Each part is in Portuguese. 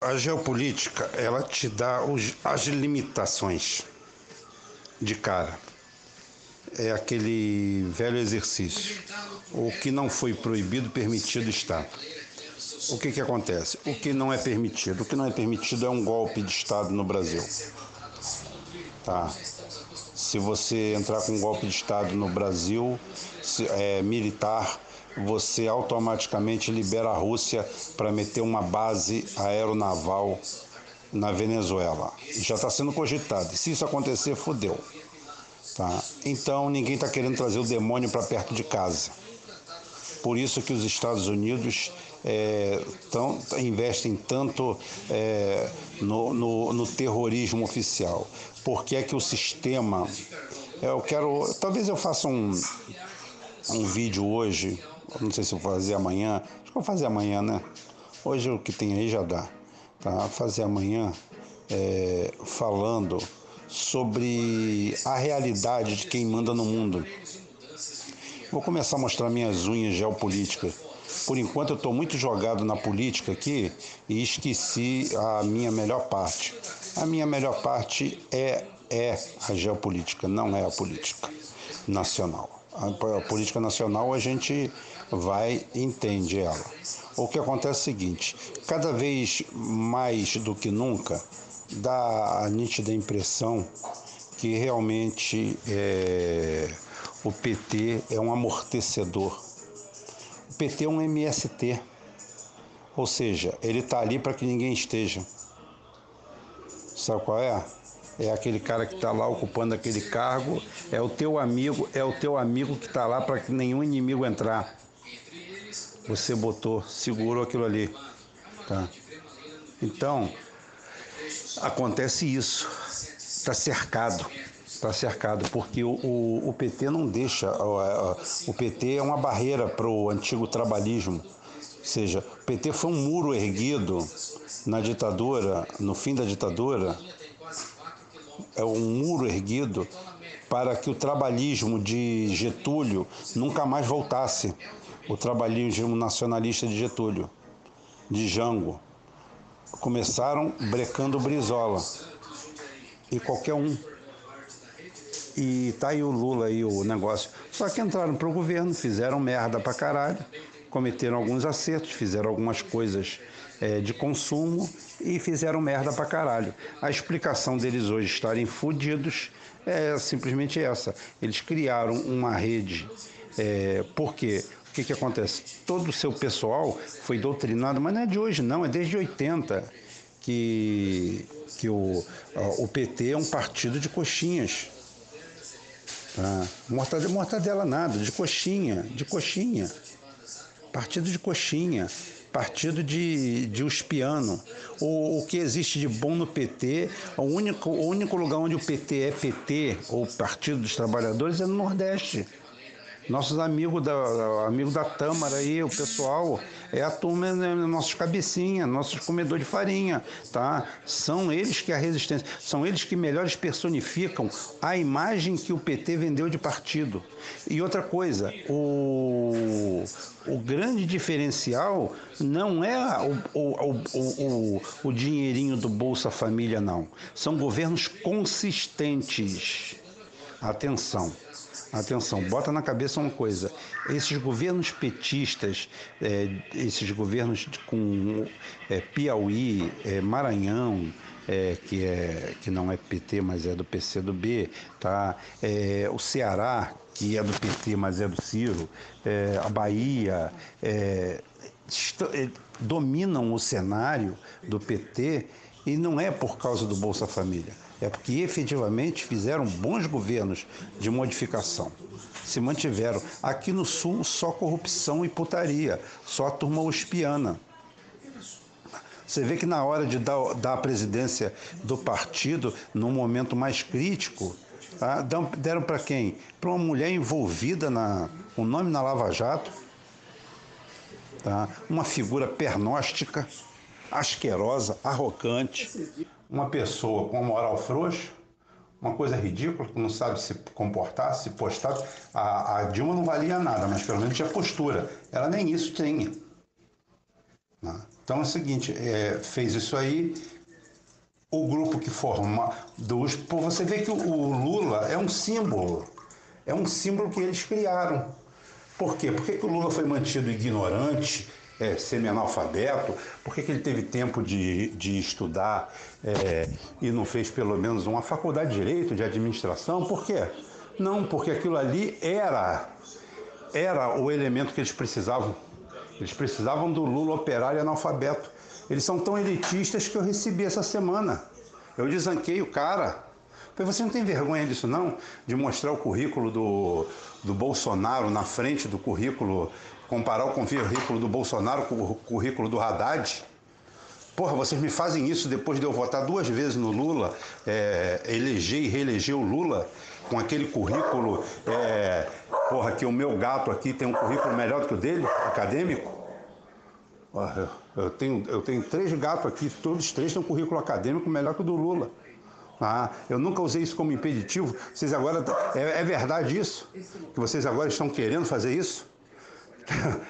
A geopolítica, ela te dá os, as limitações de cara. É aquele velho exercício. O que não foi proibido, permitido está. O que, que acontece? O que não é permitido? O que não é permitido é um golpe de Estado no Brasil. Tá? Se você entrar com um golpe de Estado no Brasil, se, é, militar, você automaticamente libera a Rússia para meter uma base aeronaval na Venezuela. Já está sendo cogitado. Se isso acontecer, fodeu. Tá? Então ninguém está querendo trazer o demônio para perto de casa. Por isso que os Estados Unidos é, tão, investem tanto é, no, no, no, terrorismo oficial. Porque é que o sistema. Eu quero. Talvez eu faça um, um vídeo hoje não sei se vou fazer amanhã. Acho que vou fazer amanhã, né? Hoje o que tem aí já dá. Tá? Fazer amanhã é, falando sobre a realidade de quem manda no mundo. Vou começar a mostrar minhas unhas geopolíticas. Por enquanto eu estou muito jogado na política aqui e esqueci a minha melhor parte. A minha melhor parte é, é a geopolítica, não é a política nacional. A política nacional a gente vai entende ela. O que acontece é o seguinte: cada vez mais do que nunca, dá a nítida impressão que realmente é, o PT é um amortecedor. O PT é um MST, ou seja, ele está ali para que ninguém esteja. Sabe qual é? É aquele cara que está lá ocupando aquele cargo, é o teu amigo, é o teu amigo que está lá para que nenhum inimigo entrar. Você botou, segurou aquilo ali, tá? Então, acontece isso, está cercado, está cercado, porque o, o, o, PT não deixa, o, o PT é uma barreira para o antigo trabalhismo, ou seja, o PT foi um muro erguido na ditadura, no fim da ditadura, um muro erguido para que o trabalhismo de Getúlio nunca mais voltasse. O trabalhismo nacionalista de Getúlio, de Jango. Começaram brecando Brizola. E qualquer um. E tá aí o Lula aí o negócio. Só que entraram para o governo, fizeram merda pra caralho, cometeram alguns acertos, fizeram algumas coisas é, de consumo e fizeram merda pra caralho. A explicação deles hoje estarem fudidos é simplesmente essa. Eles criaram uma rede. É, por quê? O que, que acontece? Todo o seu pessoal foi doutrinado, mas não é de hoje, não, é desde 80 que, que o, o PT é um partido de coxinhas. Tá? Mortadela, mortadela nada, de coxinha, de coxinha. Partido de coxinha partido de, de Uspiano. O, o que existe de bom no PT, o único, o único lugar onde o PT é PT, ou Partido dos Trabalhadores, é no Nordeste. Nossos amigos da, amigo da Tâmara aí, o pessoal, é a turma, né, nossos cabecinha, nossos comedores de farinha, tá? São eles que a resistência, são eles que melhores personificam a imagem que o PT vendeu de partido. E outra coisa, o, o grande diferencial não é o, o, o, o, o dinheirinho do Bolsa Família, não. São governos consistentes. Atenção. Atenção, bota na cabeça uma coisa: esses governos petistas, é, esses governos com é, Piauí, é, Maranhão, é, que, é, que não é PT, mas é do PCdoB, tá? É, o Ceará, que é do PT, mas é do Ciro, é, a Bahia, é, é, dominam o cenário do PT e não é por causa do Bolsa Família é porque efetivamente fizeram bons governos de modificação. Se mantiveram. Aqui no Sul, só corrupção e putaria, só a turma uspiana. Você vê que na hora de dar, dar a presidência do partido, num momento mais crítico, tá? deram para quem? Para uma mulher envolvida na, com nome na Lava Jato, tá? uma figura pernóstica, asquerosa, arrogante, uma pessoa com moral frouxa, uma coisa ridícula, que não sabe se comportar, se postar. A, a Dilma não valia nada, mas pelo menos tinha postura. Ela nem isso tinha. Né? Então é o seguinte, é, fez isso aí, o grupo que forma dos. Você vê que o Lula é um símbolo. É um símbolo que eles criaram. Por quê? Por que, que o Lula foi mantido ignorante, é, semi-analfabeto? Por que, que ele teve tempo de, de estudar é, e não fez pelo menos uma faculdade de direito, de administração? Por quê? Não, porque aquilo ali era, era o elemento que eles precisavam. Eles precisavam do Lula operário analfabeto. Eles são tão elitistas que eu recebi essa semana. Eu desanquei o cara. Falei, você não tem vergonha disso não? De mostrar o currículo do, do Bolsonaro na frente do currículo, comparar o currículo do Bolsonaro com o currículo do Haddad? Porra, vocês me fazem isso depois de eu votar duas vezes no Lula, é, eleger e reeleger o Lula com aquele currículo, é, porra, que o meu gato aqui tem um currículo melhor do que o dele, acadêmico? Eu tenho, eu tenho três gatos aqui, todos três têm um currículo acadêmico melhor que o do Lula. Ah, eu nunca usei isso como impeditivo. Vocês agora. É, é verdade isso? Que vocês agora estão querendo fazer isso?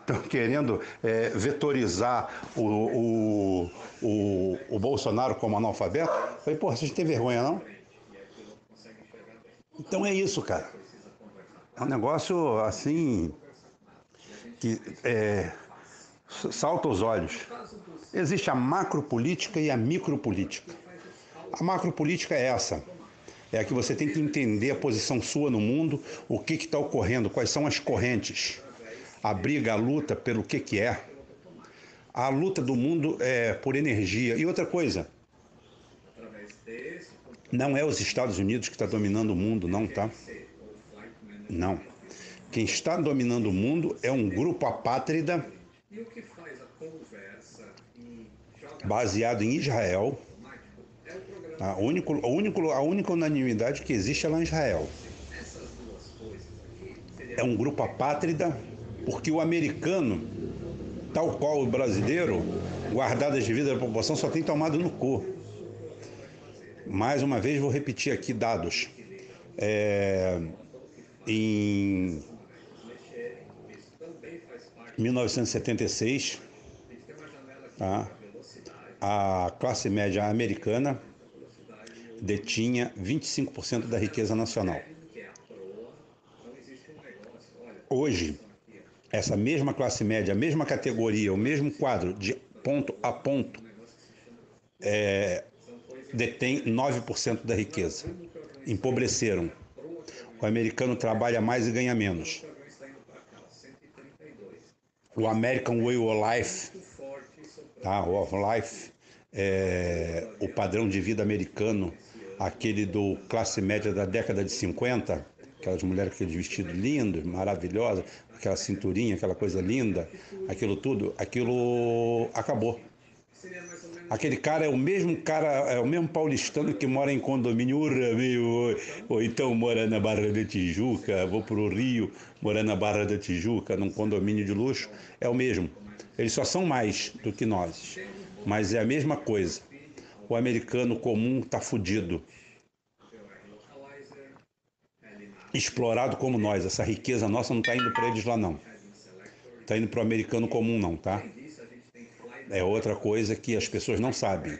Estão querendo é, vetorizar o, o, o, o, Bolsonaro como analfabeto? Eu falei, porra, vocês têm vergonha não? Então é isso, cara. É um negócio assim. que é, salta aos olhos. Existe a macropolítica e a micropolítica. A macropolítica é essa. É a que você tem que entender a posição sua no mundo, o que está ocorrendo, quais são as correntes. A briga, a luta pelo que, que é. A luta do mundo é por energia. E outra coisa, não é os Estados Unidos que está dominando o mundo, não, tá? Não. Quem está dominando o mundo é um grupo apátrida baseado em Israel. A, único, a, único, a única unanimidade que existe é lá em Israel. É um grupo apátrida, porque o americano, tal qual o brasileiro, guardado as devidas proporção, só tem tomado no cu. Mais uma vez, vou repetir aqui dados. É, em 1976, tá? a classe média americana detinha 25% da riqueza nacional. Hoje, essa mesma classe média, a mesma categoria, o mesmo quadro de ponto a ponto, é, detém 9% da riqueza. Empobreceram. O americano trabalha mais e ganha menos o American Way of Life, tá? of Life, é, o padrão de vida americano, aquele do classe média da década de 50, aquelas mulheres com aqueles vestidos lindos, maravilhosos, aquela cinturinha, aquela coisa linda, aquilo tudo, aquilo acabou. Aquele cara é o mesmo cara, é o mesmo paulistano que mora em condomínio, urra, meu, ou então mora na Barra da Tijuca, vou para o Rio, mora na Barra da Tijuca, num condomínio de luxo, é o mesmo. Eles só são mais do que nós, mas é a mesma coisa. O americano comum está fudido. Explorado como nós, essa riqueza nossa não está indo para eles lá não. Está indo para o americano comum não, tá? é outra coisa que as pessoas não sabem.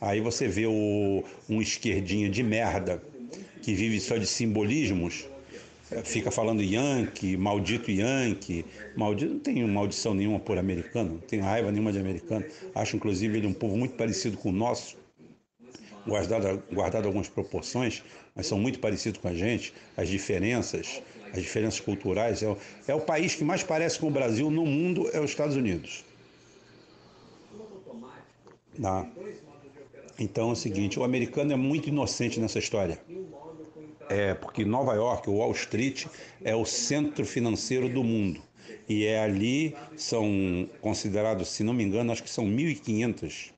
Aí você vê o, um esquerdinho de merda que vive só de simbolismos, fica falando Yankee, maldito Yankee, maldito, não tenho maldição nenhuma por americano, não tenho raiva nenhuma de americano. Acho inclusive ele um povo muito parecido com o nosso, guardado, guardado algumas proporções, mas são muito parecidos com a gente, as diferenças, as diferenças culturais. É o, é o país que mais parece com o Brasil no mundo, é os Estados Unidos. Tá? Então é o seguinte, o americano é muito inocente nessa história. É porque Nova York, o Wall Street, é o centro financeiro do mundo. E é ali, são considerados, se não me engano, acho que são 1.500.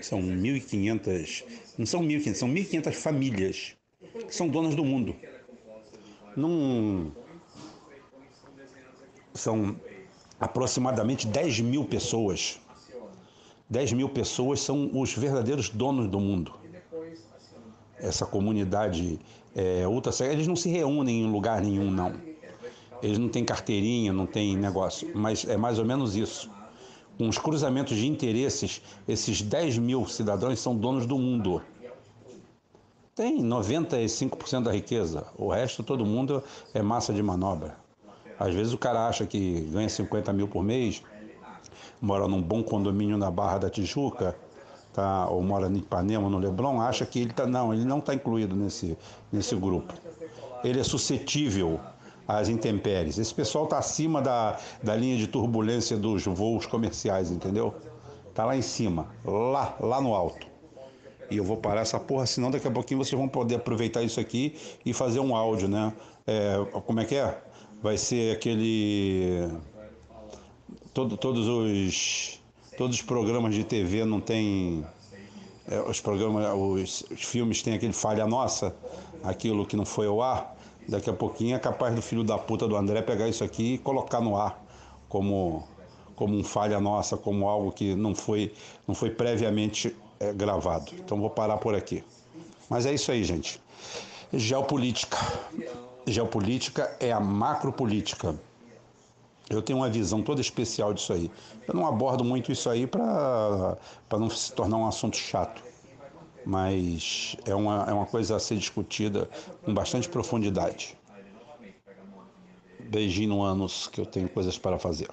São 1.500, não são 1.500, são 1.500 famílias que são donas do mundo. Num, são aproximadamente 10 mil pessoas 10 mil pessoas são os verdadeiros donos do mundo. Essa comunidade é, ultra eles não se reúnem em lugar nenhum, não. Eles não têm carteirinha, não têm negócio, mas é mais ou menos isso. Os cruzamentos de interesses, esses 10 mil cidadãos são donos do mundo. Tem 95% da riqueza, o resto todo mundo é massa de manobra. Às vezes o cara acha que ganha 50 mil por mês, mora num bom condomínio na Barra da Tijuca, tá, ou mora em Ipanema, no Leblon, acha que ele tá não, ele não está incluído nesse, nesse grupo. Ele é suscetível às intempéries. Esse pessoal está acima da, da linha de turbulência dos voos comerciais, entendeu? Tá lá em cima, lá, lá no alto. E eu vou parar essa porra, senão daqui a pouquinho vocês vão poder aproveitar isso aqui e fazer um áudio, né? É, como é que é? Vai ser aquele. Todo, todos os. Todos os programas de TV não tem. É, os programas, os, os filmes têm aquele falha nossa, aquilo que não foi ao ar. Daqui a pouquinho é capaz do filho da puta do André pegar isso aqui e colocar no ar como, como um falha nossa, como algo que não foi, não foi previamente é, gravado. Então vou parar por aqui. Mas é isso aí, gente. Geopolítica. Geopolítica é a macropolítica. Eu tenho uma visão toda especial disso aí. Eu não abordo muito isso aí para não se tornar um assunto chato. Mas é uma, é uma coisa a ser discutida com bastante profundidade. Beijinho no ânus, que eu tenho coisas para fazer.